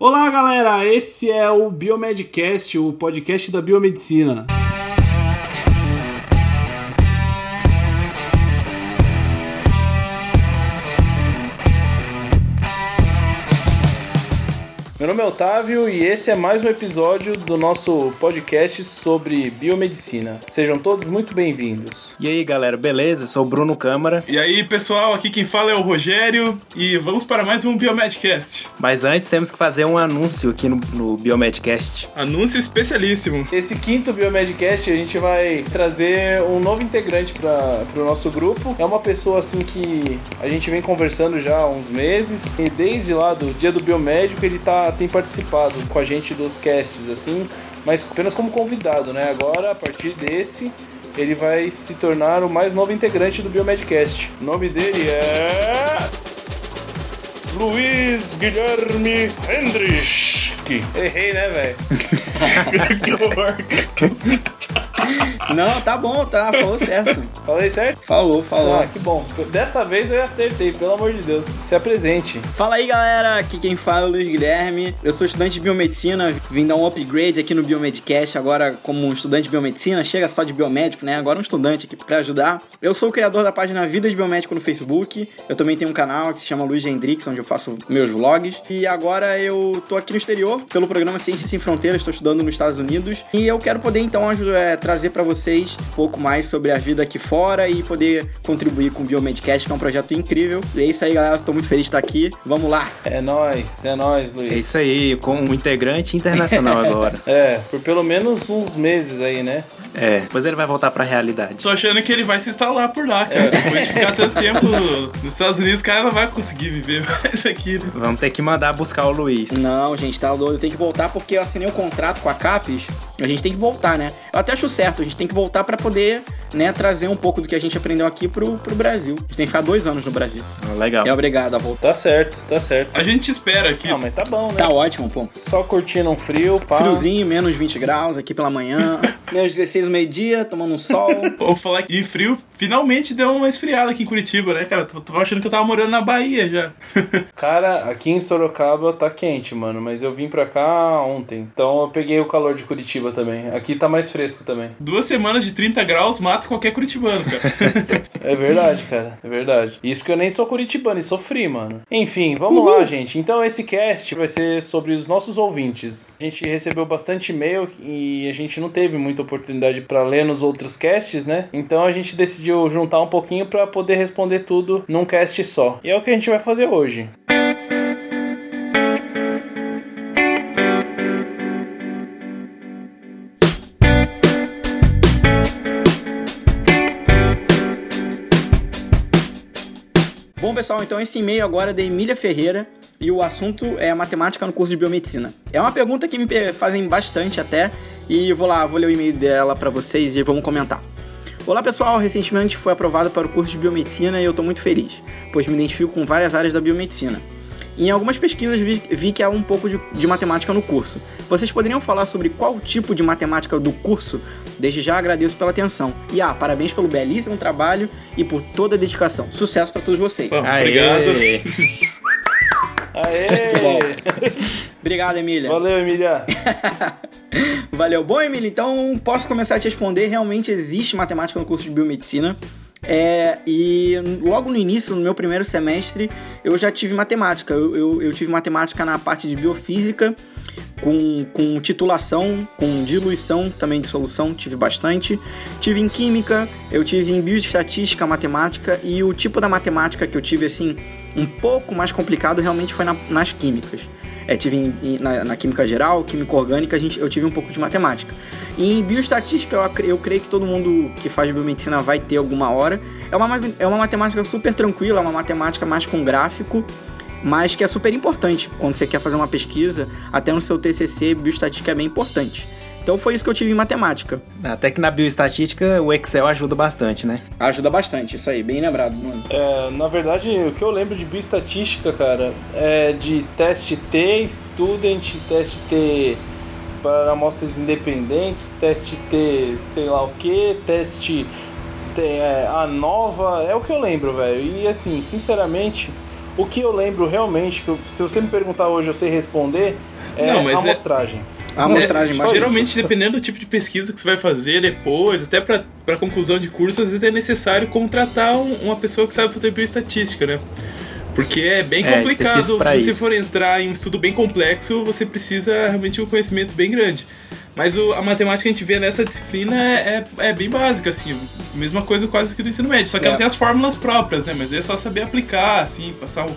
Olá, galera! Esse é o Biomedcast, o podcast da biomedicina. Meu nome é Otávio e esse é mais um episódio do nosso podcast sobre biomedicina. Sejam todos muito bem-vindos. E aí, galera, beleza? Sou o Bruno Câmara. E aí, pessoal, aqui quem fala é o Rogério e vamos para mais um Biomedcast. Mas antes temos que fazer um anúncio aqui no, no Biomedcast. Anúncio especialíssimo. Esse quinto Biomedcast a gente vai trazer um novo integrante para o nosso grupo. É uma pessoa assim que a gente vem conversando já há uns meses e desde lá do dia do biomédico ele tem participado com a gente dos casts assim, mas apenas como convidado, né? Agora, a partir desse, ele vai se tornar o mais novo integrante do Biomedcast. O nome dele é. Luiz Guilherme Hendrich. Errei, né, velho? que horror. Não, tá bom, tá, falou certo. Falei certo? Falou, falou. Ah, que bom. Dessa vez eu acertei, pelo amor de Deus. Se apresente. Fala aí, galera. Aqui quem fala é o Luiz Guilherme. Eu sou estudante de biomedicina, vim dar um upgrade aqui no Biomedcast, agora como um estudante de biomedicina, chega só de biomédico, né? Agora um estudante aqui pra ajudar. Eu sou o criador da página Vida de Biomédico no Facebook. Eu também tenho um canal que se chama Luiz Hendrix, onde eu faço meus vlogs. E agora eu tô aqui no exterior, pelo programa Ciências Sem Fronteiras, estou estudando nos Estados Unidos. E eu quero poder então ajudar, é, trazer para vocês um pouco mais sobre a vida aqui fora e poder contribuir com o Biomedcast, que é um projeto incrível. E é isso aí, galera. Tô muito feliz de estar aqui. Vamos lá. É nóis, é nóis, Luiz. É isso aí, com um integrante internacional agora. É, por pelo menos uns meses aí, né? É, depois ele vai voltar pra realidade. Tô achando que ele vai se instalar por lá, cara. Depois de ficar tanto tempo nos Estados Unidos, o cara não vai conseguir viver mais aqui, né? Vamos ter que mandar buscar o Luiz. Não, gente, tá doido. Tem que voltar porque eu assinei o contrato com a CAPES. A gente tem que voltar, né? Eu até acho certo, a gente tem que voltar pra poder, né, trazer um pouco do que a gente aprendeu aqui pro, pro Brasil. A gente tem que ficar dois anos no Brasil. Ah, Legal. É obrigado a voltar. Tá certo, tá certo. A gente te espera aqui. Não, mas tá bom, né? Tá ótimo, pô. Só curtindo um frio, pá. Friozinho, menos 20 graus aqui pela manhã. menos 16 meio-dia, tomando um sol. Vou falar que frio finalmente deu uma esfriada aqui em Curitiba, né, cara? Tô, tô achando que eu tava morando na Bahia já. Cara, aqui em Sorocaba tá quente, mano, mas eu vim pra cá ontem. Então eu peguei o calor de Curitiba também. Aqui tá mais fresco também. Duas semanas de 30 graus mata qualquer curitibano, cara. É verdade, cara. É verdade. Isso que eu nem sou curitibano e sofri, mano. Enfim, vamos lá, gente. Então esse cast vai ser sobre os nossos ouvintes. A gente recebeu bastante e-mail e a gente não teve muita oportunidade pra ler nos outros casts, né? Então a gente decidiu juntar um pouquinho pra poder responder tudo num cast só. E é o que a gente vai fazer hoje. Bom, pessoal, então esse e-mail agora é da Emília Ferreira e o assunto é matemática no curso de biomedicina. É uma pergunta que me fazem bastante até e eu vou lá, vou ler o e-mail dela pra vocês e vamos comentar. Olá pessoal, recentemente fui aprovado para o curso de biomedicina e eu tô muito feliz, pois me identifico com várias áreas da biomedicina. Em algumas pesquisas vi, vi que há um pouco de, de matemática no curso. Vocês poderiam falar sobre qual tipo de matemática do curso? Desde já agradeço pela atenção. E ah, parabéns pelo belíssimo trabalho e por toda a dedicação. Sucesso para todos vocês. Bom, Aê. obrigado. Aê! Obrigado, Emília. Valeu, Emília. Valeu. Bom, Emília, então posso começar a te responder. Realmente existe matemática no curso de biomedicina. É, e logo no início, no meu primeiro semestre, eu já tive matemática. Eu, eu, eu tive matemática na parte de biofísica, com, com titulação, com diluição também de solução, tive bastante. Tive em química, eu tive em bioestatística, matemática, e o tipo da matemática que eu tive, assim, um pouco mais complicado realmente foi na- nas químicas. É, tive em- na, na química geral, química orgânica, a gente, eu tive um pouco de matemática. E em bioestatística, eu, eu creio que todo mundo que faz biomedicina vai ter alguma hora. É uma, ma- é uma matemática super tranquila, é uma matemática mais com gráfico, mas que é super importante quando você quer fazer uma pesquisa, até no seu TCC, bioestatística é bem importante. Então foi isso que eu tive em matemática. Até que na bioestatística o Excel ajuda bastante, né? Ajuda bastante, isso aí, bem lembrado, mano. É, na verdade, o que eu lembro de bioestatística, cara, é de teste T, student, teste T para amostras independentes, teste T, sei lá o que, teste T, é, a nova, é o que eu lembro, velho. E assim, sinceramente, O que eu lembro realmente, que eu- se você me perguntar hoje eu sei responder, é Não, mas é- amostragem. A amostragem É, mais geralmente, dependendo do tipo de pesquisa que você vai fazer depois, até pra, pra conclusão de curso, às vezes é necessário contratar um- uma pessoa que sabe fazer bioestatística, né? Porque é bem É, complicado. Se você isso. for entrar em um estudo bem complexo, você precisa realmente de um conhecimento bem grande. Mas o- a matemática que a gente vê nessa disciplina é, é, é bem básica, assim. Mesma coisa quase que do ensino médio. Só que É. ela tem as fórmulas próprias, né? Mas é só saber aplicar, assim, passar um.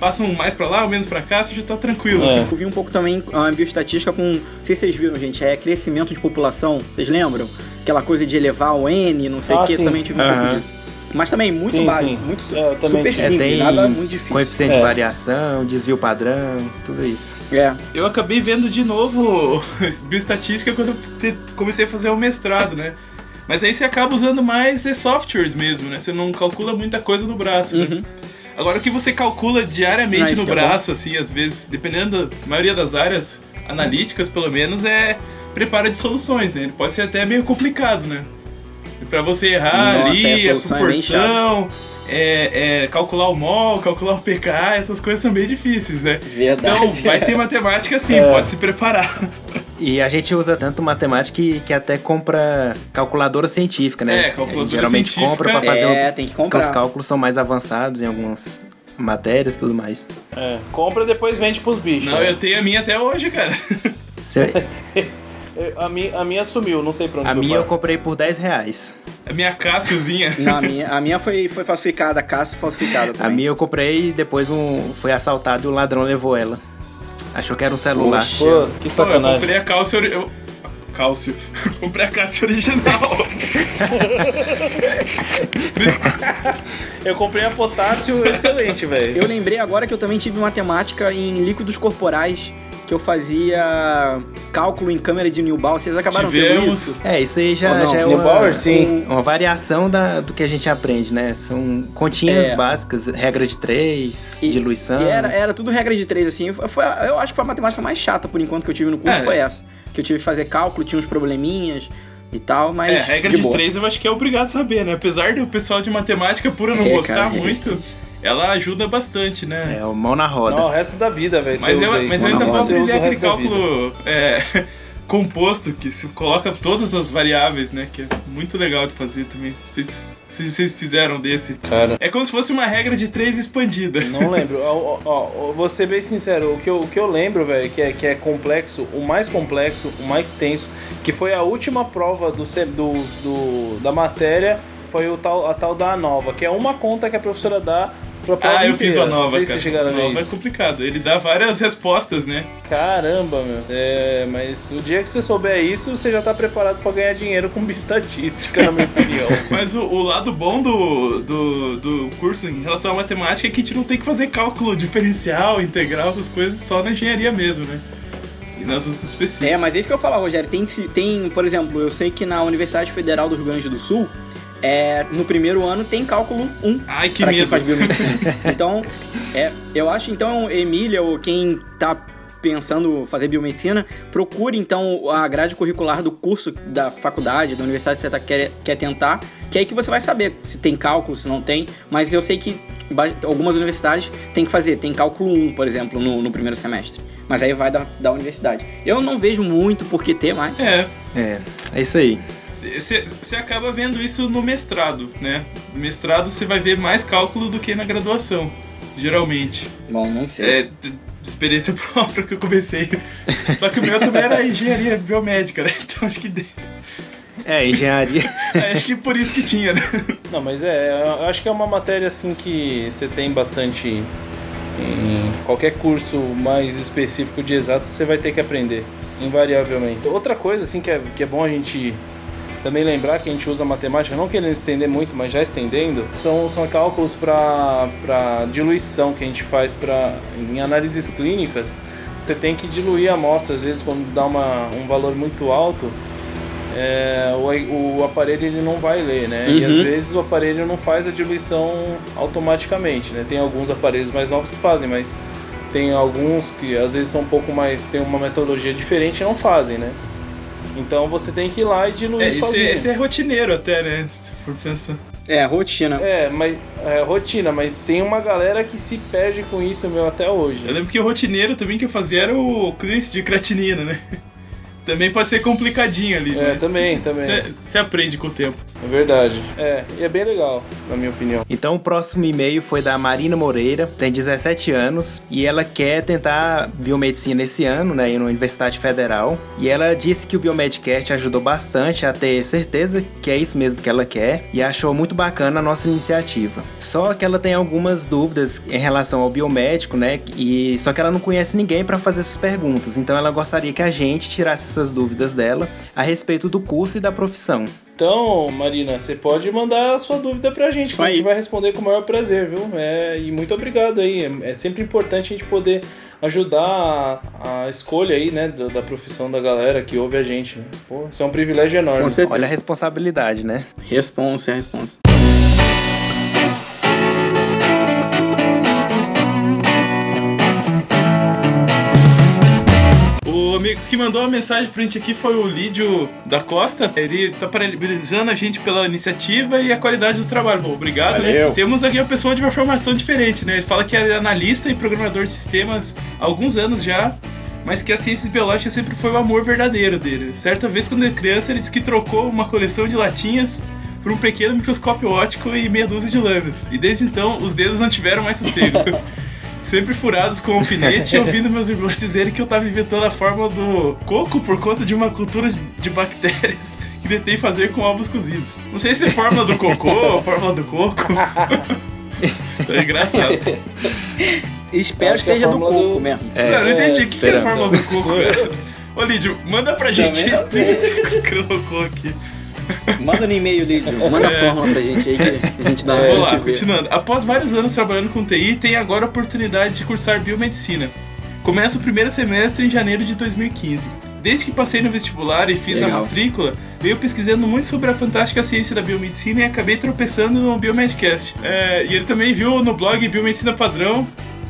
Passa um mais pra lá, ou menos pra cá, você já tá tranquilo. É. Eu vi um pouco também a bioestatística com. Não sei se vocês viram, gente. É crescimento de população. Vocês lembram? Aquela coisa de elevar o N, não sei o Ah, que. sim. Também tive um pouco disso. Mas também muito Sim, básico. sim. Muito su- É, super tive. É, simples. tem nada muito difícil. coeficiente É. de variação, desvio padrão, tudo isso. É. Eu acabei vendo de novo bioestatística quando eu comecei a fazer o mestrado, né? Mas aí você acaba usando mais é, softwares mesmo, né? Você não calcula muita coisa no braço, né? Agora o que você calcula diariamente Ah, no é braço, assim, às vezes, dependendo da maioria das áreas analíticas, pelo menos, é preparo de soluções, né? Ele pode ser até meio complicado, né? Pra você errar Nossa, ali, a a é proporção, é, é, calcular o mol, calcular o pK, essas coisas são bem difíceis, né? Verdade. Então, vai ter matemática sim, É. pode se preparar. E a gente usa tanto matemática que, que até compra calculadora científica, né? É, calculadora Geralmente científica. compra pra fazer É, o, tem que porque comprar. os cálculos são mais avançados em algumas matérias e tudo mais. É, compra e depois vende pros bichos. Não, né? eu tenho a minha até hoje, cara. Você- A, minha, a minha sumiu, não sei pra onde a minha eu comprei por 10 reais. A minha Cassiozinha. Não, a minha, a minha foi, foi falsificada, a caça falsificada A também. minha eu comprei e depois um, foi assaltado e o ladrão levou ela. Achou que era um celular. Poxa. Pô, que Pô, eu sacanagem. comprei a Cálcio. ori- Eu... Cálcio. comprei a Cássio original. Eu comprei a potássio excelente, velho. Eu lembrei agora que eu também tive matemática em líquidos corporais, que eu fazia cálculo em câmera de Newball. Vocês acabaram tendo Tivemos. isso? É, isso aí já, já é uma, sim. uma variação da, do que a gente aprende, né? São continhas É. básicas, regra de três, E- diluição. E era, era tudo regra de três, assim. Foi, eu acho que foi a matemática mais chata, por enquanto, que eu tive no curso, É. foi essa. Que eu tive que fazer cálculo, tinha uns probleminhas e tal, mas. É, regra de de, três eu acho que é obrigado a saber, né? Apesar do pessoal de matemática pura não É, gostar cara, de muito, três. Ela ajuda bastante, né? É, o mão na roda. Não, o resto da vida, velho. Mas eu, mas eu ainda Não, vou aprender o aquele cálculo é, composto, que se coloca todas as variáveis, né? Que é muito legal de fazer também. Vocês, se vocês fizeram desse. Cara, É como se fosse uma regra de três expandida. não lembro. Ó, ó, ó, vou ser bem sincero, o que eu, o que eu lembro, velho, que é, que é complexo, o mais complexo, o mais tenso, que foi a última prova do, do, do- da matéria, foi o tal, a tal da ANOVA, que é uma conta que a professora dá Ah, eu inteira. fiz a nova, Não sei se cara. ver nova é complicado. Ele dá várias respostas, né? Caramba, meu. É, mas o dia que você souber isso, você já tá preparado pra ganhar dinheiro com estatística, na minha opinião. Mas o, o lado bom do, do, do curso em relação à matemática é que a gente não tem que fazer cálculo diferencial, integral, essas coisas só na engenharia mesmo, né? E nas outras específicas. É, mas é isso que eu falar, Rogério. Tem, tem, por exemplo, eu sei que na Universidade Federal do Rio Grande do Sul, é, no primeiro ano tem cálculo 1 Ai, que pra quem medo. faz biomedicina. então, é, eu acho, então, Emília, ou quem tá pensando fazer biomedicina, procure então a grade curricular do curso da faculdade, da universidade que você tá, quer, quer tentar, que é aí que você vai saber se tem cálculo, se não tem. Mas eu sei que algumas universidades tem que fazer, tem cálculo 1, por exemplo, no, no primeiro semestre. Mas aí vai da, da universidade. Eu não vejo muito por que ter, mas. É, É, é isso aí. Você acaba vendo isso no mestrado, né? No mestrado você vai ver mais cálculo do que na graduação, geralmente. Bom, não sei. É experiência própria que eu comecei. Só que o meu também era engenharia biomédica, né? Então acho que, É, engenharia. acho que por isso que tinha, né? Não, mas é, eu acho que é uma matéria assim que você tem bastante em qualquer curso mais específico de exato, você vai ter que aprender, invariavelmente. Outra coisa assim que é, que é bom a gente também lembrar que a gente usa matemática, não querendo estender muito, mas já estendendo, são, são cálculos para diluição que a gente faz pra, em análises clínicas. Você tem que diluir a amostra, às vezes quando dá uma, um valor muito alto, é, o, o aparelho ele não vai ler, né? E às Uhum. vezes o aparelho não faz a diluição automaticamente, né? Tem alguns aparelhos mais novos que fazem, mas tem alguns que às vezes são um pouco mais tem uma metodologia diferente e não fazem, né? Então você tem que ir lá e diluir É, esse, sozinho. esse é rotineiro até, né? Se for pensar. É, rotina. É, mas é, rotina, mas tem uma galera que se perde com isso, meu, até hoje. Eu lembro que o rotineiro também que eu fazia era o Chris de creatinina, né? Também pode ser complicadinho ali. É, mas também, também. Você, você aprende com o tempo. É verdade. É, e é bem legal, na minha opinião. Então o próximo e-mail foi da Marina Moreira, tem 17 anos e ela quer tentar biomedicina esse ano, né, na Universidade Federal. E ela disse que o Biomedcast ajudou bastante a ter certeza que é isso mesmo que ela quer e achou muito bacana a nossa iniciativa. Só que ela tem algumas dúvidas em relação ao biomédico, né, e só que ela não conhece ninguém para fazer essas perguntas. Então ela gostaria que a gente tirasse essas dúvidas dela a respeito do curso e da profissão. Então, Marina, você pode mandar a sua dúvida pra gente, que a gente vai responder com o maior prazer, viu? É, e muito obrigado aí. É, é sempre importante a gente poder ajudar a, a escolha aí, né, da, da profissão da galera que ouve a gente. Né? Pô, isso é um privilégio enorme. Olha a responsabilidade, né? Responsa, é responsa. Amigo que mandou a mensagem pra gente aqui foi o Lídio da Costa. Ele tá parabenizando a gente pela iniciativa e a qualidade do trabalho. Bom, obrigado. né? Valeu. Temos aqui uma pessoa de uma formação diferente, né? Ele fala que é analista e programador de sistemas há alguns anos já. Mas que as ciências biológicas sempre foi o amor verdadeiro dele. Certa vez, quando era criança, ele disse que trocou uma coleção de latinhas por um pequeno microscópio óptico e meia dúzia de lâminas. E desde então, os dedos não tiveram mais sossego. sempre furados com alfinete, ouvindo meus irmãos dizerem que eu tava inventando a fórmula do coco por conta de uma cultura de bactérias que tentei fazer com ovos cozidos. Não sei se é fórmula do cocô ou fórmula do coco. é engraçado. Espero que que é a seja do coco do- mesmo. não, eu não entendi o que, é a fórmula do coco, cara. Ô Lídio, manda pra gente isso não que você colocou aqui. Manda no e-mail, Lídio. Manda a fórmula pra gente aí que a gente dá Vamos a lá, gente ver. continuando. Após vários anos trabalhando com TI, tem agora a oportunidade de cursar biomedicina. Começa o primeiro semestre em janeiro de 2015. Desde que passei no vestibular e fiz a Legal. matrícula, venho pesquisando muito sobre a fantástica ciência da biomedicina e acabei tropeçando no Biomedcast. É, e ele também viu no blog Biomedicina Padrão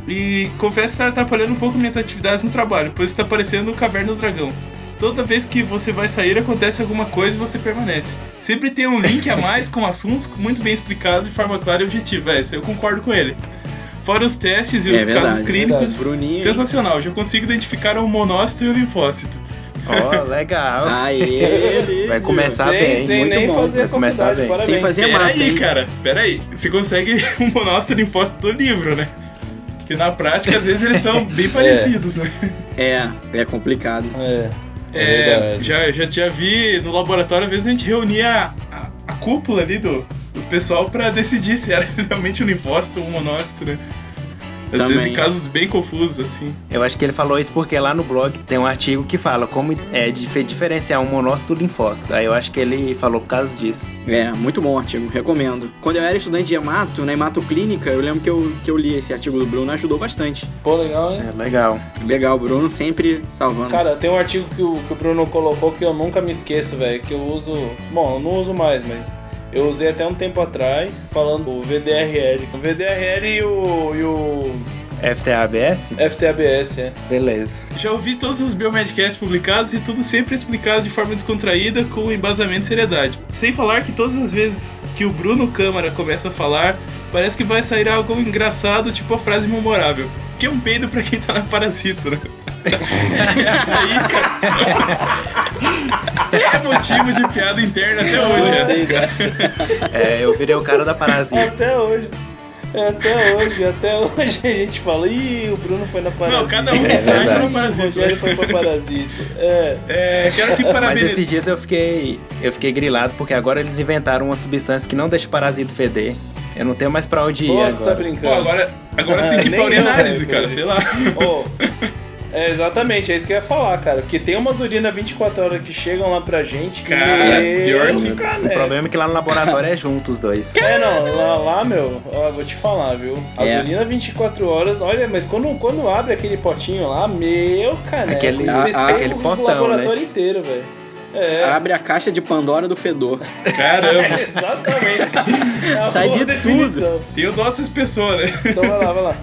e confesso estar atrapalhando um pouco minhas atividades no trabalho, pois está parecendo o Caverna do Dragão. Toda vez que você vai sair, acontece alguma coisa e você permanece. Sempre tem um link a mais com assuntos muito bem explicados de forma clara e objetiva. É, isso eu concordo com ele. Fora os testes e É os verdade, casos clínicos, verdade. Bruninho, hein? sensacional. Já consigo identificar um monócito e um linfócito. Ó, legal. Aê. Vai começar sem, bem, sem muito nem bom. Vai começar bem. parabéns. Sem fazer Pera mata, aí, hein? cara. Pera aí. Você consegue um monócito e um linfócito do livro, né? Que na prática, às vezes, eles são bem parecidos, né? É, é complicado. É, é É, já, já, já vi no laboratório, às vezes a gente reunia a, a, a cúpula ali do, do pessoal pra decidir se era realmente um linfócito ou um monócito, né? Às Também. vezes em casos bem confusos, assim. Eu acho que ele falou isso porque lá no blog tem um artigo que fala como é dif- diferenciar um monócito do linfócito. Aí eu acho que ele falou por causa disso. É, muito bom o artigo, recomendo. Quando eu era estudante de hemato, na hematoclínica, eu lembro que eu, que eu li esse artigo do Bruno, ajudou bastante. Pô, legal, hein? É legal. Legal, o Bruno sempre salvando. Cara, tem um artigo que o, que o Bruno colocou que eu nunca me esqueço, velho. Que eu uso. Bom, eu não uso mais, mas. Eu usei até um tempo atrás, falando do VDRL. O VDRL e o, e o FTABS? FTABS, é. Beleza. Já ouvi todos os Biomedcasts publicados e tudo sempre explicado de forma descontraída, com embasamento e seriedade. Sem falar que todas as vezes que o Bruno Câmara começa a falar, parece que vai sair algo engraçado, tipo a frase memorável. Que é um peido pra quem tá na parasita, né? Essa aí, cara. É motivo de piada interna até hoje, cara. É, eu virei o cara da parasita. Até hoje. É, Até hoje, até hoje a gente fala, ih, o Bruno foi na parasita. Não, cada um que É sai tá verdade. no O parasita. Rogério foi pra parasita. É. É, quero aqui Mas parabenizar. esses dias eu fiquei, eu fiquei grilado porque agora eles inventaram uma substância que não deixa o parasito feder. Eu não tenho mais pra onde ir Pô, você tá agora. brincando. Pô, agora, agora sim que Nem pra eu, análise, cara, sei lá. Ô, é exatamente, é isso que eu ia falar, cara. Porque tem umas urinas 24 horas que chegam lá pra gente. que, Cara, meu pior que- O caneco. problema é que lá no laboratório é junto os dois. É, não, lá, lá, meu, ó, vou te falar, viu? As É. urinas 24 horas, olha, mas quando, quando abre aquele potinho lá, meu caneco, Aquele- eu testei a- aquele o potão, laboratório inteiro, velho. É, Abre a caixa de Pandora do fedor. Caramba. exatamente. É a Sai de definição. Tenho dó dessas pessoas, né? Então vai lá, vai lá.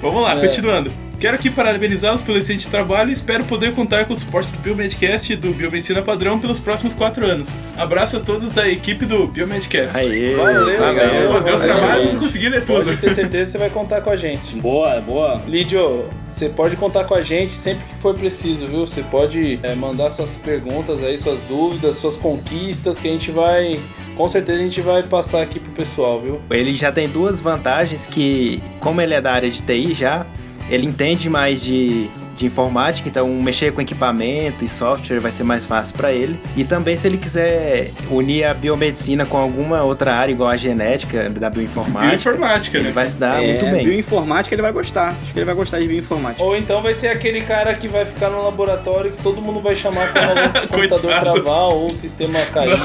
Vamos lá, É. continuando. Quero aqui parabenizá-los pelo excelente trabalho e espero poder contar com o suporte do Biomedcast e do Biomedicina Padrão pelos próximos quatro anos. Abraço a todos da equipe do Biomedcast. Aê, Valeu, Pô, valeu. deu valeu. trabalho, mas consegui ler tudo. Pode ter certeza que você vai contar com a gente. Boa, boa. Lídio, você pode contar com a gente sempre que for preciso, viu? Você pode é, mandar suas perguntas aí, suas dúvidas, suas conquistas, que a gente vai. Com certeza a gente vai passar aqui pro pessoal, viu? Ele já tem duas vantagens que, como ele é da área de TI já, ele entende mais de, de informática, então mexer com equipamento e software vai ser mais fácil para ele. E também se ele quiser unir a biomedicina com alguma outra área, igual a genética da bioinformática, Bioinformática, ele né? vai se dar é, muito bem. Bioinformática ele vai gostar. Acho que ele vai gostar de bioinformática. Ou então vai ser aquele cara que vai ficar no laboratório que todo mundo vai chamar quando o computador travar ou o sistema cair.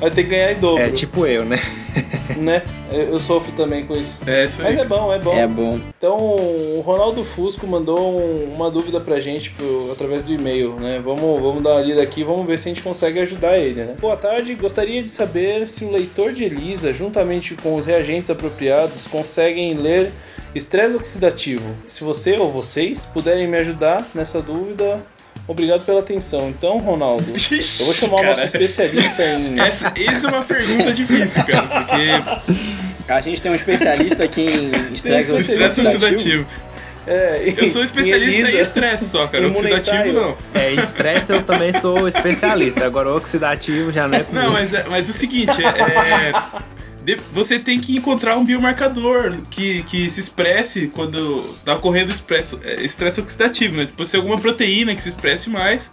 Vai ter que ganhar em dobro, É tipo eu, né? né? Eu sofro também com isso. É isso aí. Mas é bom, é bom. É bom. Então, o Ronaldo Fusco mandou um- uma dúvida pra gente pro- através do e-mail, né? Vamos, vamos dar uma lida aqui, vamos ver se a gente consegue ajudar ele, né? Boa tarde, gostaria de saber se o leitor de ELISA, juntamente com os reagentes apropriados, conseguem ler estresse oxidativo. Se você ou vocês puderem me ajudar nessa dúvida, obrigado pela atenção. Então, Ronaldo, eu vou chamar o nosso Cara, especialista em... Essa, essa é uma pergunta difícil, cara, porque A gente tem um especialista aqui em estresse o estresse oxidativo. É, Eu sou especialista em estresse só, cara. Oxidativo não. É, estresse eu também sou especialista, agora oxidativo já não é comigo. Não, mas, é- mas é o seguinte, é, é, você tem que encontrar um biomarcador que, que se expresse quando tá ocorrendo estresse oxidativo, né? Tipo, se alguma proteína que se expresse mais.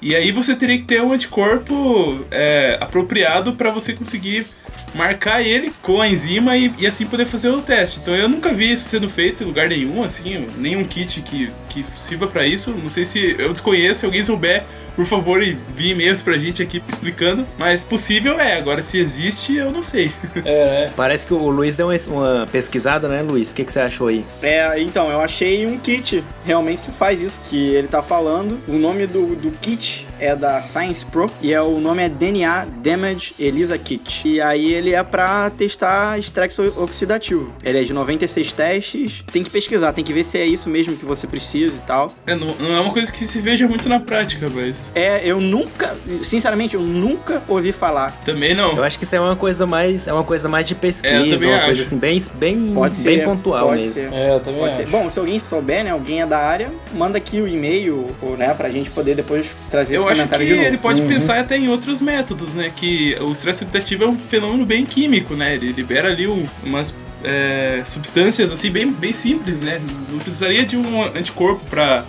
E aí você teria que ter um anticorpo é, apropriado para você conseguir marcar ele com a enzima e, e assim poder fazer o teste. Então eu nunca vi isso sendo feito em lugar nenhum, assim, nenhum kit que, que sirva para isso. Não sei se eu desconheço, se alguém souber, por favor, envie e-mails pra gente aqui explicando. Mas possível é, agora se existe, eu não sei. É, né? Parece que o Luiz deu uma, uma pesquisada, né, Luiz? O que, que você achou aí? É, então, eu achei um kit realmente que faz isso que ele tá falando. O nome do, do kit é da Science Pro e é, o nome é DNA Damage ELISA Kit. E aí ele é pra testar estresse oxidativo. Ele é de 96 testes. Tem que pesquisar, tem que ver se é isso mesmo que você precisa e tal. É, não, não é uma coisa que se veja muito na prática, mas É, eu nunca, sinceramente, eu nunca ouvi falar. também não. Eu acho que isso é uma coisa mais, é uma coisa mais de pesquisa, É, uma coisa acho. assim bem, bem, Pode ser, bem pontual pode mesmo. ser. É, eu também Pode acho. ser. Bom, se alguém souber, né, alguém é da área, manda aqui o e-mail, ou, né, pra gente poder depois trazer esse Eu acho que comentário de novo. ele pode Uhum. pensar até em outros métodos, né? Que o estresse oxidativo é um fenômeno bem químico, né? Ele libera ali um- umas é, substâncias assim bem, bem simples, né? Não precisaria de um anticorpo pra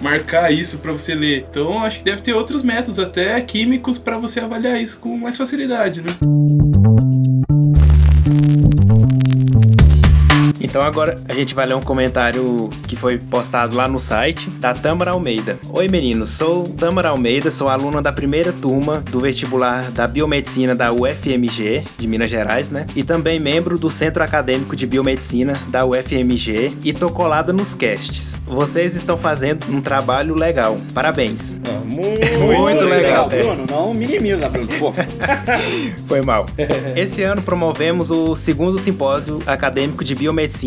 marcar isso pra você ler. Então acho que deve ter outros métodos, até químicos, pra você avaliar isso com mais facilidade, né? Então agora a gente vai ler um comentário que foi postado lá no site da Tâmara Almeida. Oi meninos, sou Tâmara Almeida, sou aluna da primeira turma do vestibular da Biomedicina da UFMG, de Minas Gerais, né? E também membro do Centro Acadêmico de Biomedicina da UFMG e tô colada nos casts. Vocês estão fazendo um trabalho legal. Parabéns. Ah, muito, Muito legal, é. Bruno. Não minimiza, Bruno. Foi mal. Esse ano promovemos o segundo simpósio acadêmico de biomedicina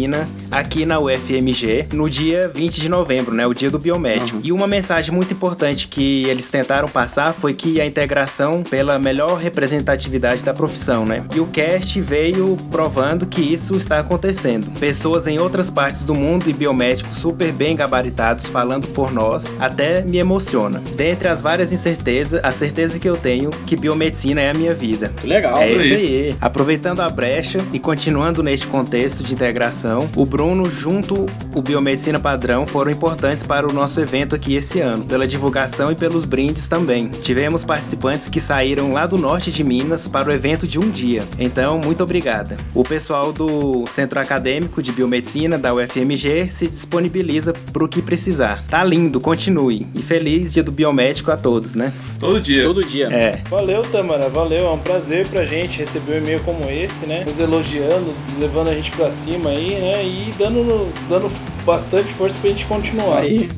aqui na UFMG no dia 20 de novembro, né, o dia do biomédico. E uma mensagem muito importante que eles tentaram passar foi que a integração pela melhor representatividade da profissão, né? E o cast veio provando que isso está acontecendo. Pessoas em outras partes do mundo e biomédicos super bem gabaritados falando por nós até me emociona. Dentre as várias incertezas, a certeza que eu tenho que biomedicina é a minha vida. que legal. É isso aí. aí. Aproveitando a brecha e continuando neste contexto de integração, o Bruno junto o Biomedicina Padrão foram importantes para o nosso evento aqui esse ano, pela divulgação e pelos brindes também. Tivemos participantes que saíram lá do norte de Minas para o evento de um dia. Então, muito obrigada. O pessoal do Centro Acadêmico de Biomedicina da UFMG se disponibiliza para o que precisar. Tá lindo, continue. E feliz Dia do Biomédico a todos, né? Todo dia. Todo dia. É. Valeu, Tamara, valeu. É um prazer pra gente receber um e-mail como esse, né? Nos elogiando, levando a gente pra cima aí, né? E dando, dando bastante força pra gente Isso continuar. aí.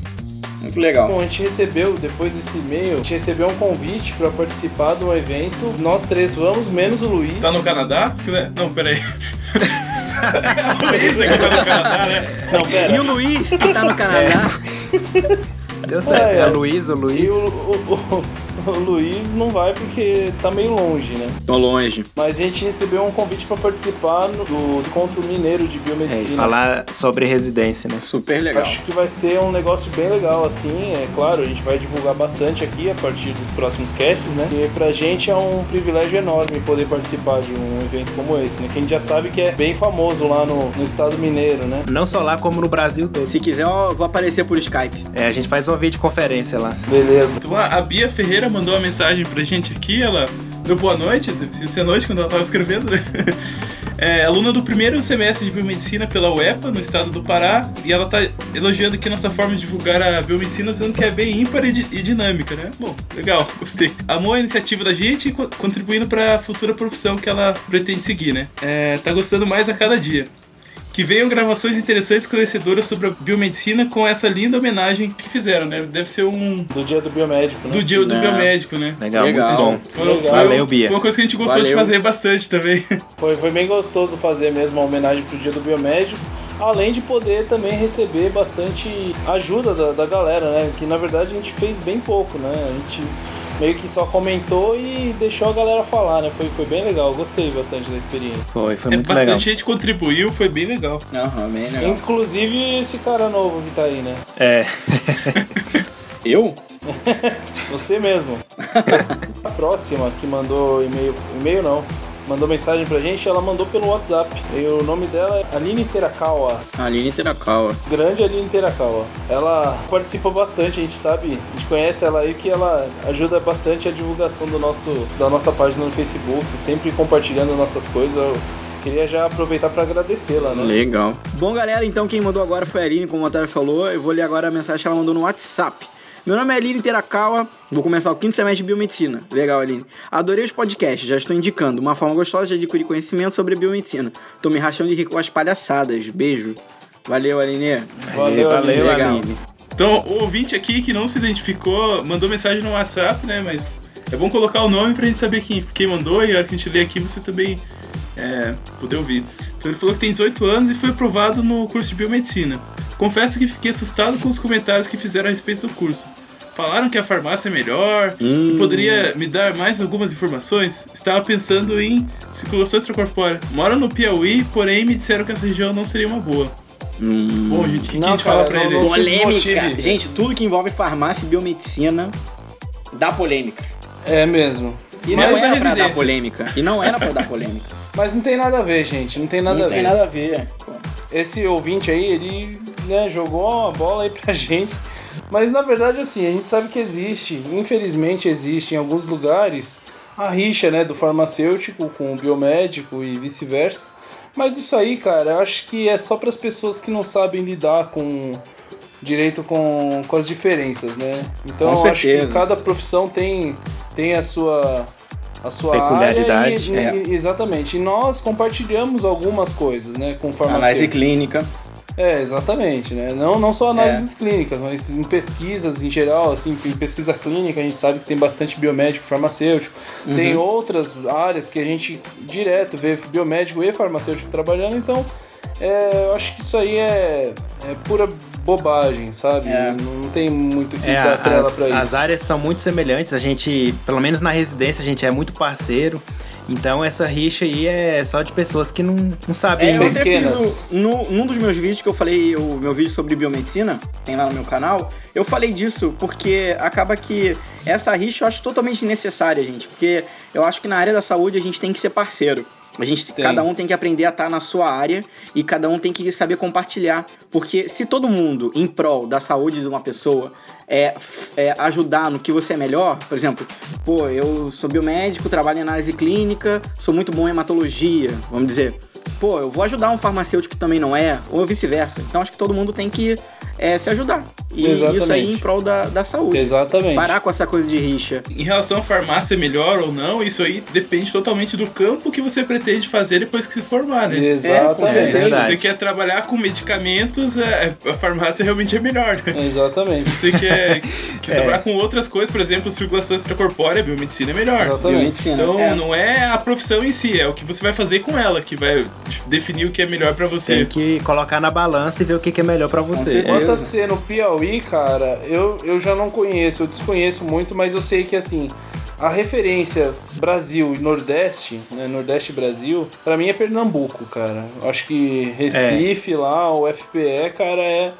Muito legal. Bom, a gente recebeu, depois desse e-mail, a gente recebeu um convite pra participar do evento. Nós três vamos, menos o Luiz. Tá no Canadá? Não, peraí. o Luiz que tá no Canadá, né? Não, pera. E o Luiz, que tá no Canadá. Deu certo. É, É, é. o Luiz, o Luiz. E o, o, o- o Luiz não vai porque tá meio longe, né? Tô longe. Mas a gente recebeu um convite pra participar no- do encontro mineiro de É, biomedicina. falar sobre residência, né? Super legal. Acho que vai ser um negócio bem legal, assim. É claro, a gente vai divulgar bastante aqui a partir dos próximos casts, né? E pra gente é um privilégio enorme poder participar de um evento como esse, né? Que a gente já sabe que é bem famoso lá no, no estado mineiro, né? Não só lá, como no Brasil todo. Se quiser, eu vou aparecer por Skype. É, a gente faz uma videoconferência lá. Beleza. Então, a Bia Ferreira mandou uma mensagem pra gente aqui, ela deu boa noite, deve ser noite quando ela tava escrevendo, né? É aluna do primeiro semestre de biomedicina pela UEPA, no estado do Pará, e ela tá elogiando aqui nossa forma de divulgar a biomedicina, dizendo que é bem ímpar e, di- e dinâmica, né? Bom, legal, gostei. Amou a iniciativa da gente e co- contribuindo pra futura profissão que ela pretende seguir, né? É, tá gostando mais a cada dia. Que venham gravações interessantes e esclarecedoras sobre a biomedicina com essa linda homenagem que fizeram, né? Deve ser um, Do dia do biomédico, né? do dia do É. biomédico, né? Legal, Legal. muito bom. Foi, Legal. foi- Valeu, Bia. Foi uma coisa que a gente gostou de Valeu. fazer bastante também. Foi, foi bem gostoso fazer mesmo a homenagem pro dia do biomédico. Além de poder também receber bastante ajuda da, da galera, né? Que na verdade a gente fez bem pouco, né? A gente meio que só comentou e deixou a galera falar, né? Foi, foi bem legal, gostei bastante da experiência. Foi, foi É, muito bastante legal. gente contribuiu, foi bem legal. Aham, bem legal. Inclusive esse cara novo que tá aí, né? É, Eu? Você mesmo. a próxima que mandou e-mail. E-mail não. Mandou mensagem pra gente, ela mandou pelo WhatsApp. E o nome dela é Aline Terakawa. Aline Terakawa. Grande Aline Terakawa. Ela participa bastante, a gente sabe, a gente conhece ela aí que ela ajuda bastante a divulgação do nosso, da nossa página no Facebook, sempre compartilhando nossas coisas. Eu queria já aproveitar pra agradecê-la, né? Legal. Bom, galera, então quem mandou agora foi a Aline, como o Otávio falou. Eu vou ler agora a mensagem que ela mandou no WhatsApp. Meu nome é Aline Terakawa, vou começar o quinto semestre de Biomedicina. Legal, Aline. Adorei os podcasts, já estou indicando uma forma gostosa de adquirir conhecimento sobre biomedicina. Tô me rachando de rir com as palhaçadas. Beijo. Valeu, Aline. Valeu, valeu, Legal. Aline. Então, o ouvinte aqui que não se identificou mandou mensagem no WhatsApp, né? Mas é bom colocar o nome pra gente saber quem, quem mandou e a hora que a gente lê aqui você também é, poder ouvir. Então ele falou que tem 18 anos e foi aprovado no curso de biomedicina. Confesso que fiquei assustado com os comentários que fizeram a respeito do curso. Falaram que a farmácia é melhor e poderia me dar mais algumas informações. Estava pensando em circulação extracorpórea. Moro no Piauí, porém me disseram que essa região não seria uma boa. Bom, gente, o que, que a Não, gente fala cara, pra não- ele? não- se Polêmica. Gente, tudo que envolve farmácia e biomedicina dá polêmica. É mesmo. E Mas não era pra dar polêmica. E não era pra dar polêmica. Mas não tem nada a ver, gente. Não tem nada não a tem ver. nada a ver. Esse ouvinte aí, ele né, jogou uma bola aí pra gente. Mas na verdade, assim, a gente sabe que existe, infelizmente existe em alguns lugares, a rixa né, do farmacêutico com o biomédico e vice-versa. Mas isso aí, cara, eu acho que é só para as pessoas que não sabem lidar com direito com, com as diferenças, né? Então acho que cada profissão tem, tem a sua a sua Peculiaridade, área e- é. e- exatamente. E nós compartilhamos algumas coisas, né, com. Análise clínica. É, exatamente, né? Não, não só análises É. clínicas, mas em pesquisas em geral, assim, em pesquisa clínica a gente sabe que tem bastante biomédico, farmacêutico. Uhum. Tem outras áreas que a gente direto vê biomédico e farmacêutico trabalhando, então é, eu acho que isso aí é, é pura bobagem, sabe? É. Não, tem muito que É, dar trela as, pra isso. as áreas são muito semelhantes, a gente, pelo menos na residência, a gente é muito parceiro. Então essa rixa aí é só de pessoas que não, não sabem. É, eu até fiz um, no, num dos meus vídeos que eu falei, o meu vídeo sobre biomedicina, tem lá no meu canal, eu falei disso porque acaba que essa rixa eu acho totalmente necessária, gente. Porque eu acho que na área da saúde a gente tem que ser parceiro. A gente, Tem. cada um tem que aprender a estar na sua área e cada um tem que saber compartilhar. Porque se todo mundo, em prol da saúde de uma pessoa, é, é ajudar no que você é melhor, por exemplo, pô, eu sou biomédico, trabalho em análise clínica, sou muito bom em hematologia, vamos dizer. Pô, eu vou ajudar um farmacêutico que também não é, ou vice-versa. Então acho que todo mundo tem que é, se ajudar. E Exatamente. isso aí em prol da, da saúde. Exatamente. Parar com essa coisa de rixa. Em relação à farmácia melhor ou não, isso aí depende totalmente do campo que você pretende fazer depois que se formar, né? Exatamente. certeza. Se verdade. você quer trabalhar com medicamentos, é, a farmácia realmente é melhor, né? Exatamente. Se você quer, É. trabalhar com outras coisas, por exemplo, circulação extracorpórea, biomedicina é melhor. Exatamente. Então É. não é a profissão em si, é o que você vai fazer com ela que vai definir o que é melhor pra Tem você. que colocar na balança e ver o que, que é melhor pra você. certeza. Quanto a ser no Piauí, cara, eu, eu já não conheço, eu desconheço muito, mas eu sei que assim, a referência Brasil e Nordeste, né, Nordeste e Brasil, pra mim é Pernambuco, cara. Eu acho que Recife lá, o FPE, cara, é.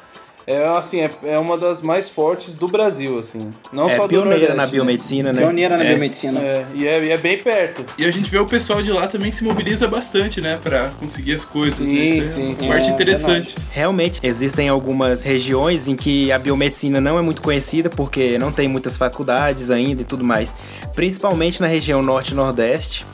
É assim, é, é uma das mais fortes do Brasil, assim. Não É, só do pioneira Nordeste, na né? biomedicina, né? Pioneira na É. biomedicina. É, e é, e é bem perto. E a gente vê o pessoal de lá também se mobiliza bastante, né, Pra conseguir as coisas, Sim, né? Isso é sim, uma sim. parte É, interessante. Realmente, existem algumas regiões em que a biomedicina não é muito conhecida porque não tem muitas faculdades ainda e tudo mais. Principalmente na região norte e nordeste,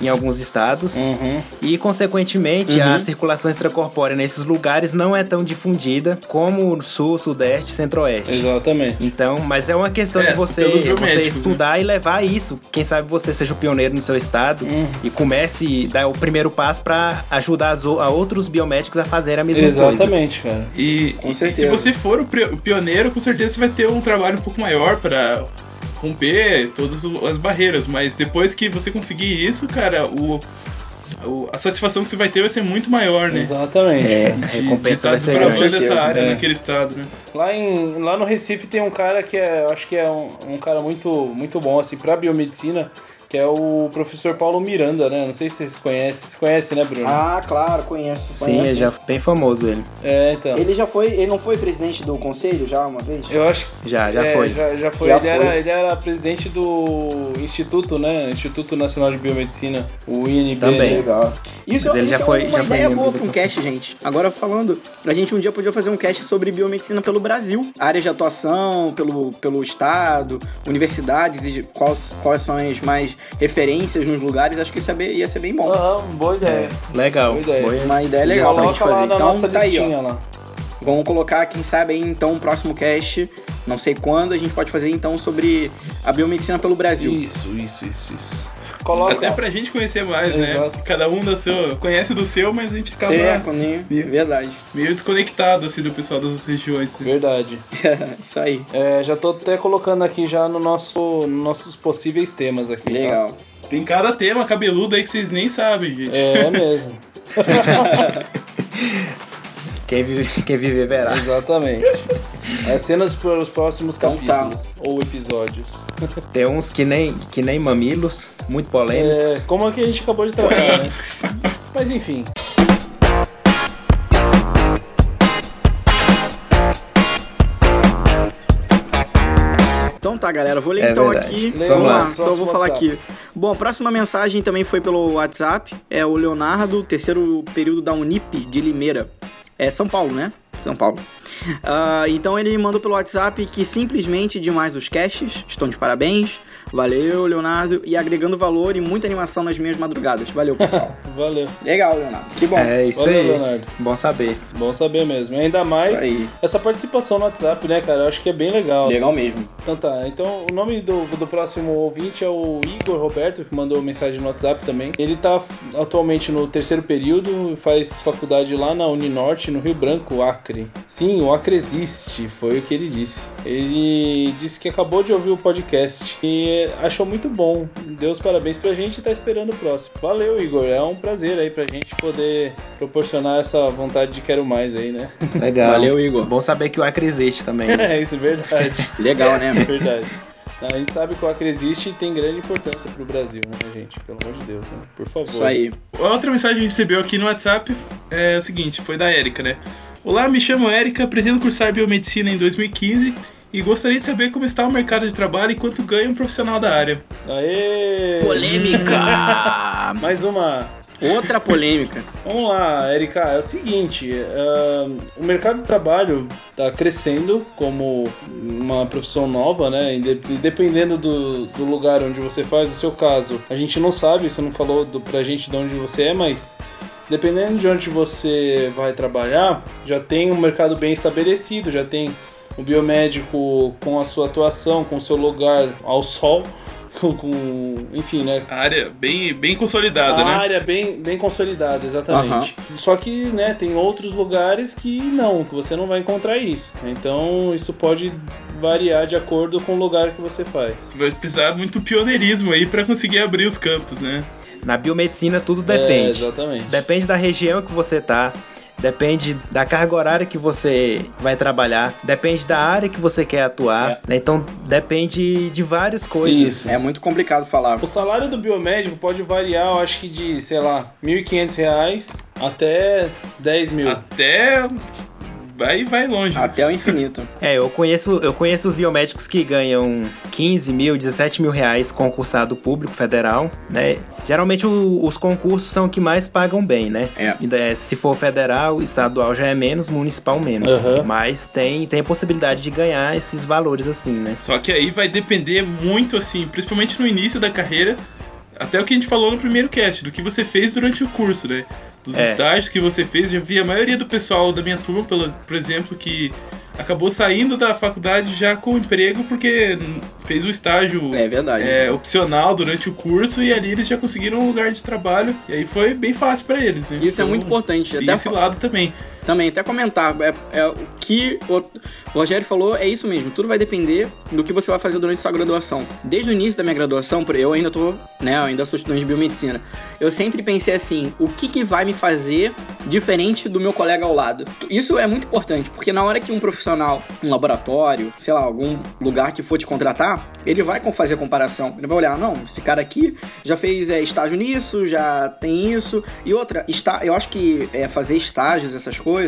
em alguns estados. Uhum. E, consequentemente, a circulação extracorpórea nesses lugares não é tão difundida como no sul, sudeste centro-oeste. Exatamente. Então, mas é uma questão É, de você, você né? estudar e levar isso. Quem sabe você seja o pioneiro no seu estado e comece a dar o primeiro passo para ajudar as a outros biomédicos a fazerem a mesma coisa. Exatamente, cara. E, Com e- se você for o pioneiro, com certeza você vai ter um trabalho um pouco maior pra romper todas as barreiras. Mas depois que você conseguir isso, cara, o, o- a satisfação que você vai ter vai ser muito maior, né? Exatamente. É, a De, de recompensa estar vai ser desbravando essa área é. naquele estado, né? Lá, em, lá no Recife tem um cara que é, eu acho que é um, um cara muito, muito bom, assim, pra biomedicina, que é o professor Paulo Miranda, né? Não sei se vocês conhecem. Você conhece, né, Bruno? Ah, claro, conheço. Sim, conheço. é já bem famoso ele. É, então. Ele já foi. Ele não foi presidente do conselho já uma vez? Eu acho que. Já, já é, foi. Já, já foi. Já ele, foi. Era, ele era presidente do Instituto, né? Instituto Nacional de Biomedicina, o INB. Também. né? Legal. Isso, Mas ele isso já é foi- uma já foi ideia membro boa do para um cast, gente. Agora falando, a gente um dia podia fazer um cast sobre biomedicina pelo Brasil. Áreas de atuação, pelo, pelo estado, universidades e quais, quais são as mais referências nos lugares. Acho que isso ia, bem- ia ser bem bom. Aham, boa ideia. Legal. Boa ideia. Boa- Uma ideia legal pra gente fazer. Então tá aí, ó. lá. Vamos colocar, quem sabe aí então, o próximo cast, não sei quando, a gente pode fazer então sobre a biomedicina pelo Brasil. Isso, isso, isso, isso. Coloca. Até pra gente conhecer mais, né? Exato. Cada um do seu, conhece do seu, mas a gente acaba É, Coninho, verdade. meio desconectado, assim, do pessoal das regiões. né? Verdade. Isso aí. É, já tô até colocando aqui já no nosso, nos nossos possíveis temas aqui. tá? Legal. Tem cada tema cabeludo aí que vocês nem sabem, gente. É mesmo. Quem vive, quem vive verá. Exatamente. As cenas para os próximos Então tá. capítulos ou episódios. Tem uns que nem, que nem mamilos, muito polêmicos. É, como a que a gente acabou de tratar, né? Mas enfim. Então tá, galera, vou ler É então verdade. aqui. Leia Vamos lá. lá, só vou falar WhatsApp. aqui. Bom, a próxima mensagem também foi pelo WhatsApp. É o Leonardo, terceiro período da Unip de Limeira. É São Paulo, né? São Paulo. Ah, então ele mandou pelo WhatsApp que simplesmente demais os casts. Estão de parabéns. Valeu, Leonardo. E agregando valor e muita animação nas minhas madrugadas. Valeu, pessoal. Valeu. Legal, Leonardo. Que bom. É isso Valeu, aí. Leonardo. Bom saber. Bom saber mesmo. Ainda mais Isso aí. essa participação no WhatsApp, né, cara? Eu acho que é bem legal. Legal mesmo. Então tá, então o nome do, do próximo ouvinte é o Igor Roberto, que mandou mensagem no WhatsApp também. Ele tá atualmente no terceiro período, faz faculdade lá na Uninorte, no Rio Branco, Acre. Sim, o Acre existe, foi o que ele disse. Ele disse que acabou de ouvir o podcast e achou muito bom. Deu os parabéns pra gente e tá esperando o próximo. Valeu, Igor, é um prazer aí pra gente poder proporcionar essa vontade de quero mais aí, né? Legal. Valeu, Igor. Bom saber que o Acre existe também. é, isso é verdade. Legal, né? É verdade. A gente sabe que o Acre existe e tem grande importância pro Brasil, né, gente? Pelo amor de Deus, né? Por favor. Isso aí. Outra mensagem que a gente recebeu aqui no WhatsApp é o seguinte, foi da Érica, né? Olá, me chamo Érica, pretendo cursar biomedicina em 2015 e gostaria de saber como está o mercado de trabalho e quanto ganha um profissional da área. Aê! Polêmica! Mais uma. Outra polêmica. Vamos lá, Erika. É o seguinte: ahn, o mercado de trabalho está crescendo como uma profissão nova, né? Inde- Dependendo do, do lugar onde você faz, no seu caso, a gente não sabe, você não falou do, pra gente de onde você é, mas dependendo de onde você vai trabalhar, já tem um mercado bem estabelecido, já tem o biomédico com a sua atuação, com o seu lugar ao sol, com, com enfim, né? A área bem, bem consolidada, a né? área bem, bem consolidada, exatamente. Só que, né, tem outros lugares que não, que você não vai encontrar isso. Então, isso pode variar de acordo com o lugar que você faz. Você vai precisar muito pioneirismo aí para conseguir abrir os campos, né? Na biomedicina tudo É, depende. exatamente. Depende da região que você tá. Depende da carga horária que você vai trabalhar, depende da área que você quer atuar, né? então depende de várias coisas. Isso. É muito complicado falar. O salário do biomédico pode variar, eu acho que de, sei lá, R$ 1.500 até 10 mil. Até. Vai, vai longe. Até o infinito. É, eu conheço, eu conheço os biomédicos que ganham 15 mil, 17 mil reais concursado público federal, né? Geralmente o- os concursos são os que mais pagam bem, né? É. Daí, se for federal, estadual já é menos, municipal menos. Aham. Mas tem, tem possibilidade de ganhar esses valores assim, né? Só que aí vai depender muito, assim, principalmente no início da carreira, até o que a gente falou no primeiro cast, do que você fez durante o curso, né? Dos É. estágios que você fez, já vi a maioria do pessoal da minha turma, pelo- por exemplo, que acabou saindo da faculdade já com emprego porque fez o estágio É verdade. é, opcional durante o curso e ali eles já conseguiram um lugar de trabalho e aí foi bem fácil pra eles. Né? Isso é Então, muito importante. Tem Até esse lado também. Também, até comentar, é, é o que o, Rogério falou é isso mesmo, tudo vai depender do que você vai fazer durante sua graduação. Desde o início da minha graduação, eu ainda tô, né, eu ainda sou estudante de biomedicina, eu sempre pensei assim, o que que vai me fazer diferente do meu colega ao lado? Isso é muito importante, porque na hora que um profissional, um laboratório, sei lá, algum lugar que for te contratar, ele vai fazer a comparação, ele vai olhar, não, esse cara aqui já fez é, estágio nisso, já tem isso, e outra, está, eu acho que é, fazer estágios, essas coisas,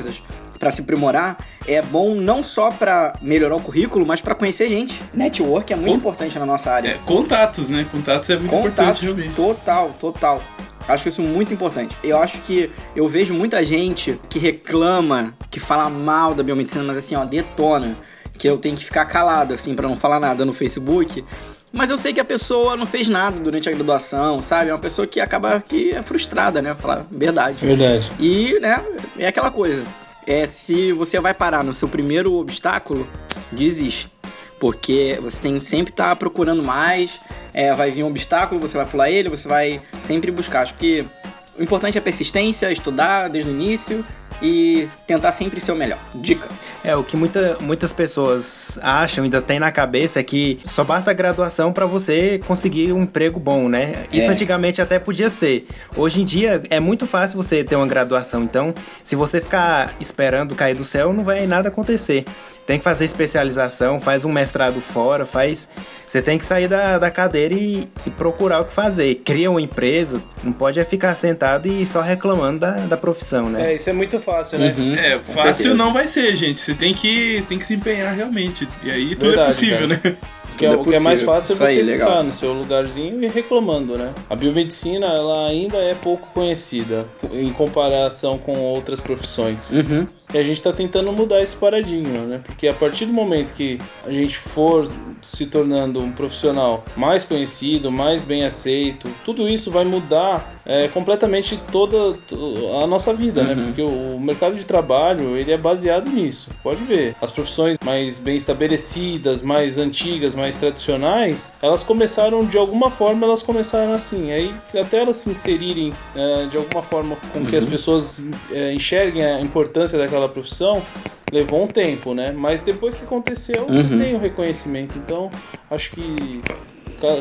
pra se aprimorar, é bom não só pra melhorar o currículo, mas pra conhecer gente. Network é muito Com- importante na nossa área. É, contatos, né? Contatos é muito Contatos, importante realmente. total, total. Acho isso muito importante. Eu acho que eu vejo muita gente que reclama, que fala mal da biomedicina, mas assim, ó, detona. Que eu tenho que ficar calado, assim, pra não falar nada no Facebook. Mas eu sei que a pessoa não fez nada durante a graduação, sabe? É uma pessoa que acaba que é frustrada, né? Falar a verdade. Verdade. E, né, é aquela coisa. É, se você vai parar no seu primeiro obstáculo, desiste. Porque você tem que sempre estar procurando mais. É, vai vir um obstáculo, você vai pular ele, você vai sempre buscar. Acho que o importante é a persistência, estudar desde o início e tentar sempre ser o melhor. Dica. É, o que muita, muitas pessoas acham, ainda tem na cabeça, é que só basta a graduação pra você conseguir um emprego bom, né? Isso É. antigamente até podia ser. Hoje em dia é muito fácil você ter uma graduação, então se você ficar esperando cair do céu, não vai nada acontecer. Tem que fazer especialização, faz um mestrado fora, faz. Você tem que sair da, da cadeira e, e procurar o que fazer. Cria uma empresa, não pode é ficar sentado e só reclamando da, da profissão, né? É, isso é muito fácil, né? Uhum, É, fácil não vai ser, gente. Você tem que, você tem que se empenhar realmente. E aí tudo é Verdade, possível, cara. né? O que é, é o que é mais fácil é Isso aí, você legal. ficar no seu lugarzinho e reclamando, né? A biomedicina, ela ainda é pouco conhecida em comparação com outras profissões. Uhum. E a gente tá tentando mudar esse paradigma, né? Porque a partir do momento que a gente for se tornando um profissional mais conhecido, mais bem aceito, tudo isso vai mudar é, completamente toda to- a nossa vida, né? Porque o mercado de trabalho, ele é baseado nisso. Pode ver. As profissões mais bem estabelecidas, mais antigas, mais tradicionais, elas começaram de alguma forma, elas começaram assim. Aí até elas se inserirem é, de alguma forma com que as pessoas é, enxerguem a importância daquela profissão, levou um tempo, né? Mas depois que aconteceu, você tem o reconhecimento. Então, acho que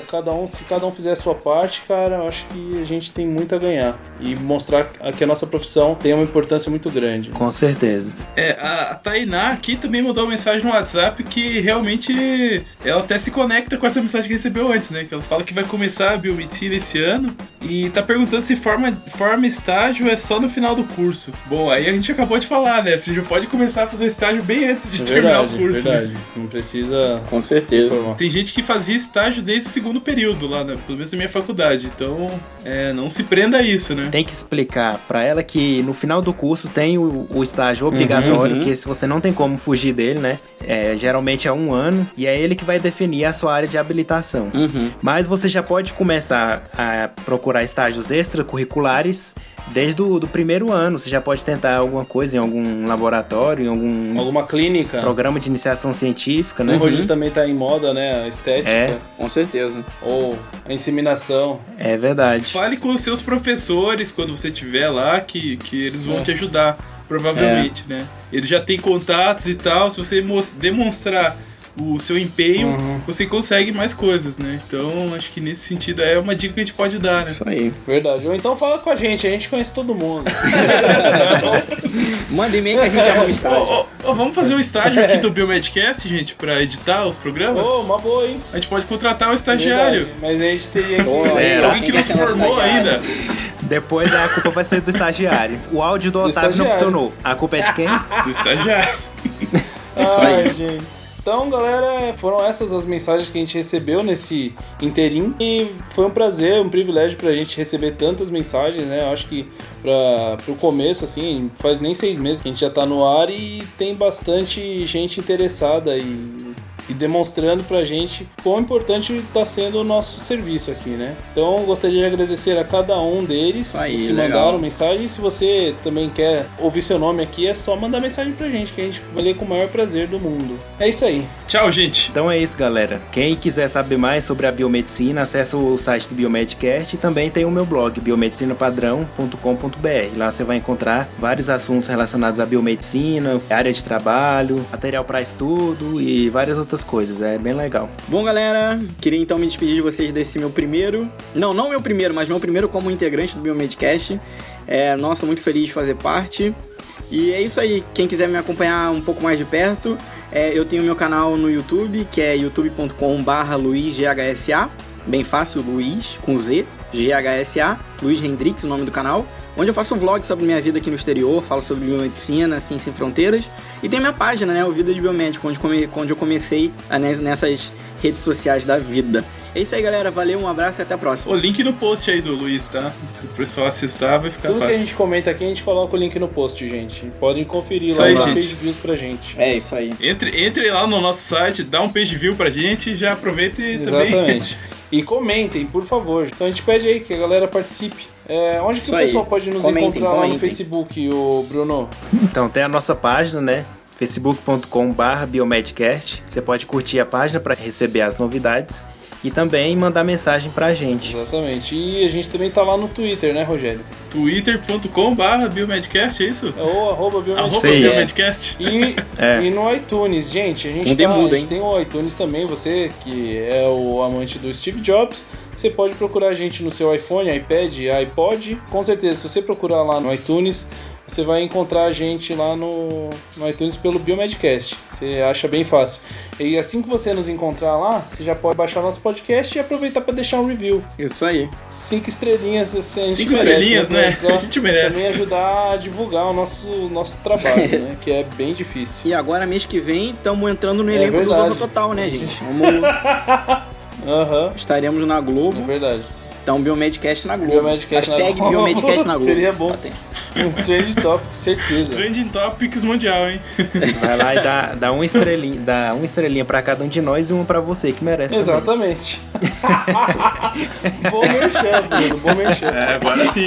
cada um, se cada um fizer a sua parte, cara, eu acho que a gente tem muito a ganhar e mostrar que a nossa profissão tem uma importância muito grande. Com certeza. É, a, Tainá aqui também mandou uma mensagem no WhatsApp que realmente ela até se conecta com essa mensagem que recebeu antes, né? Que ela fala que vai começar a biomedicina esse ano e tá perguntando se forma, forma estágio é só no final do curso. Bom, aí a gente acabou de falar, né? Você já pode começar a fazer estágio bem antes de terminar o curso. né? verdade. Não precisa Com se certeza. formar. Tem gente que fazia estágio desde o segundo período lá, né? pelo menos na minha faculdade. Então, é, não se prenda a isso, né? Tem que explicar pra ela que no final do curso tem o, o estágio obrigatório, uhum. que se você não tem como fugir dele, né? É, geralmente é um ano, e é ele que vai definir a sua área de habilitação. Uhum. Mas você já pode começar a procurar estágios extracurriculares Desde o do primeiro ano, você já pode tentar alguma coisa em algum laboratório, em algum Alguma clínica. programa de iniciação científica, né? Hoje também tá em moda, né? A estética. É. Com certeza. Ou a inseminação. É verdade. Fale com os seus professores quando você estiver lá, que, que eles vão É. te ajudar, provavelmente, né? Eles já têm contatos e tal. Se você demonstrar o seu empenho, Uhum. você consegue mais coisas, né? Então, acho que nesse sentido é uma dica que a gente pode dar, né? Isso aí. Verdade. Ou então fala com a gente, a gente conhece todo mundo. Manda e-mail que a gente arruma estágio. Ô, ô, ô, vamos fazer um estágio aqui do Biomedcast, gente, pra editar os programas? Ô, uma boa, hein? A gente pode contratar um estagiário. Verdade. Mas a gente teria que. Alguém que ser nosso formou ainda. Depois a culpa vai ser do estagiário. O áudio do, Do Otávio não estagiário. funcionou. A culpa é de quem? Do estagiário. Ai, gente. Então, galera, foram essas as mensagens que a gente recebeu nesse interim. E foi um prazer, um privilégio pra gente receber tantas mensagens, né? Acho que pra, pro começo, assim, faz nem seis meses que a gente já tá no ar e tem bastante gente interessada e, e demonstrando pra gente quão importante tá sendo o nosso serviço aqui, né? Então, eu gostaria de agradecer a cada um deles aí, os que legal. mandaram mensagem. Se você também quer ouvir seu nome aqui, é só mandar mensagem pra gente, que a gente vai ler com o maior prazer do mundo. É isso aí. Tchau, gente. Então é isso, galera. Quem quiser saber mais sobre a biomedicina, acessa o site do Biomedcast e também tem o meu blog, biomedicinapadrão.com.br. Lá você vai encontrar vários assuntos relacionados à biomedicina, área de trabalho, material para estudo e várias outras coisas. É bem legal. Bom, galera, queria então me despedir de vocês desse meu primeiro. Não, não meu primeiro, mas meu primeiro como integrante do Biomedcast. É, nossa, muito feliz de fazer parte. E é isso aí. Quem quiser me acompanhar um pouco mais de perto, é, eu tenho meu canal no YouTube, que é youtube.com/barra luizghsa. Bem fácil, Luiz, com Z, GHSA, Luiz Hendrix, o nome do canal. Onde eu faço um vlog sobre minha vida aqui no exterior, falo sobre biomedicina, assim, sem fronteiras. E tem minha página, né, o Vida de Biomédico, onde, come- onde eu comecei ah, nes- nessas redes sociais da vida. É isso aí, galera. Valeu, um abraço e até a próxima. O link no post aí do Luiz, tá? Se o pessoal acessar, vai ficar Tudo que a fácil. gente comenta aqui, a gente coloca o link no post, gente. Podem conferir Isso lá aí, no gente. page views pra gente. É isso aí. Entre, entre lá no nosso site, dá um page view pra gente e já aproveita e também. Exatamente. E comentem, por favor. Então a gente pede aí que a galera participe. É, onde que Isso o aí. pessoal pode nos Comentem, encontrar lá no comentem. Facebook, o Bruno? Então tem a nossa página, né? facebook.com.br biomedcast. Você pode curtir a página para receber as novidades e também mandar mensagem pra gente. Exatamente. E a gente também tá lá no Twitter, né, Rogério? twitter.com.br biomedcast, é isso? É o arroba Arroba biomedicast. Sei. biomedcast. E, É. e no iTunes, gente, a gente, Não tem tá- a gente hein? tem o iTunes também, você que é o amante do Steve Jobs, você pode procurar a gente no seu iPhone, iPad, iPod. Com certeza, se você procurar lá no iTunes, você vai encontrar a gente lá no, no iTunes pelo Biomedcast. Você acha bem fácil. E assim que você nos encontrar lá, você já pode baixar nosso podcast e aproveitar para deixar um review. Isso aí. Cinco estrelinhas, assim, Cinco merece, estrelinhas, né? Pra A gente merece. Também ajudar a divulgar o nosso, nosso trabalho, né? Que é bem difícil. E agora, mês que vem, estamos entrando no É elenco do verdade. Zorro Total, né, gente? Vamos... Aham, Estaremos na é Globo. verdade. Então, Biomedcast na Globo. Biomedcast na Hashtag Globo. Biomedcast na Globo. Seria bom. Batem. Um trend top, certeza. Trending Topics Mundial, hein? Vai lá e dá, dá uma estrelinha, dá uma estrelinha para cada um de nós e uma para você que merece. Exatamente. bom merchan, Bruno, bom merchan. É, agora sim.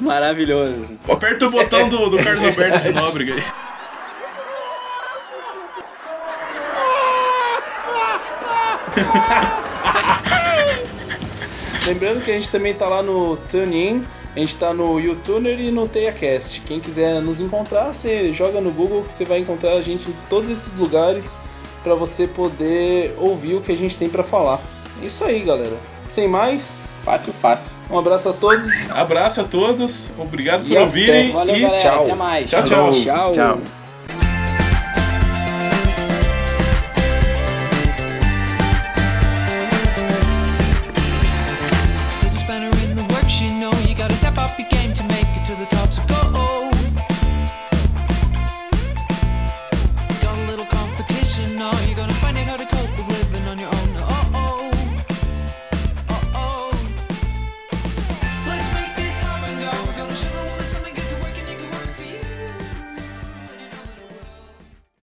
Maravilhoso. Aperta o botão do, do Carlos Alberto de Nóbrega aí. Lembrando que a gente também tá lá no TuneIn, a gente tá no YouTuner e no TeiaCast. Quem quiser nos encontrar, você joga no Google que você vai encontrar a gente em todos esses lugares para você poder ouvir o que a gente tem para falar. É Isso aí, galera. Sem mais, Fácil, fácil. um abraço a todos. Abraço a todos, obrigado E por ouvirem Valeu, e galera. tchau. Até mais. Tchau, tchau. Tchau. Tchau. became to.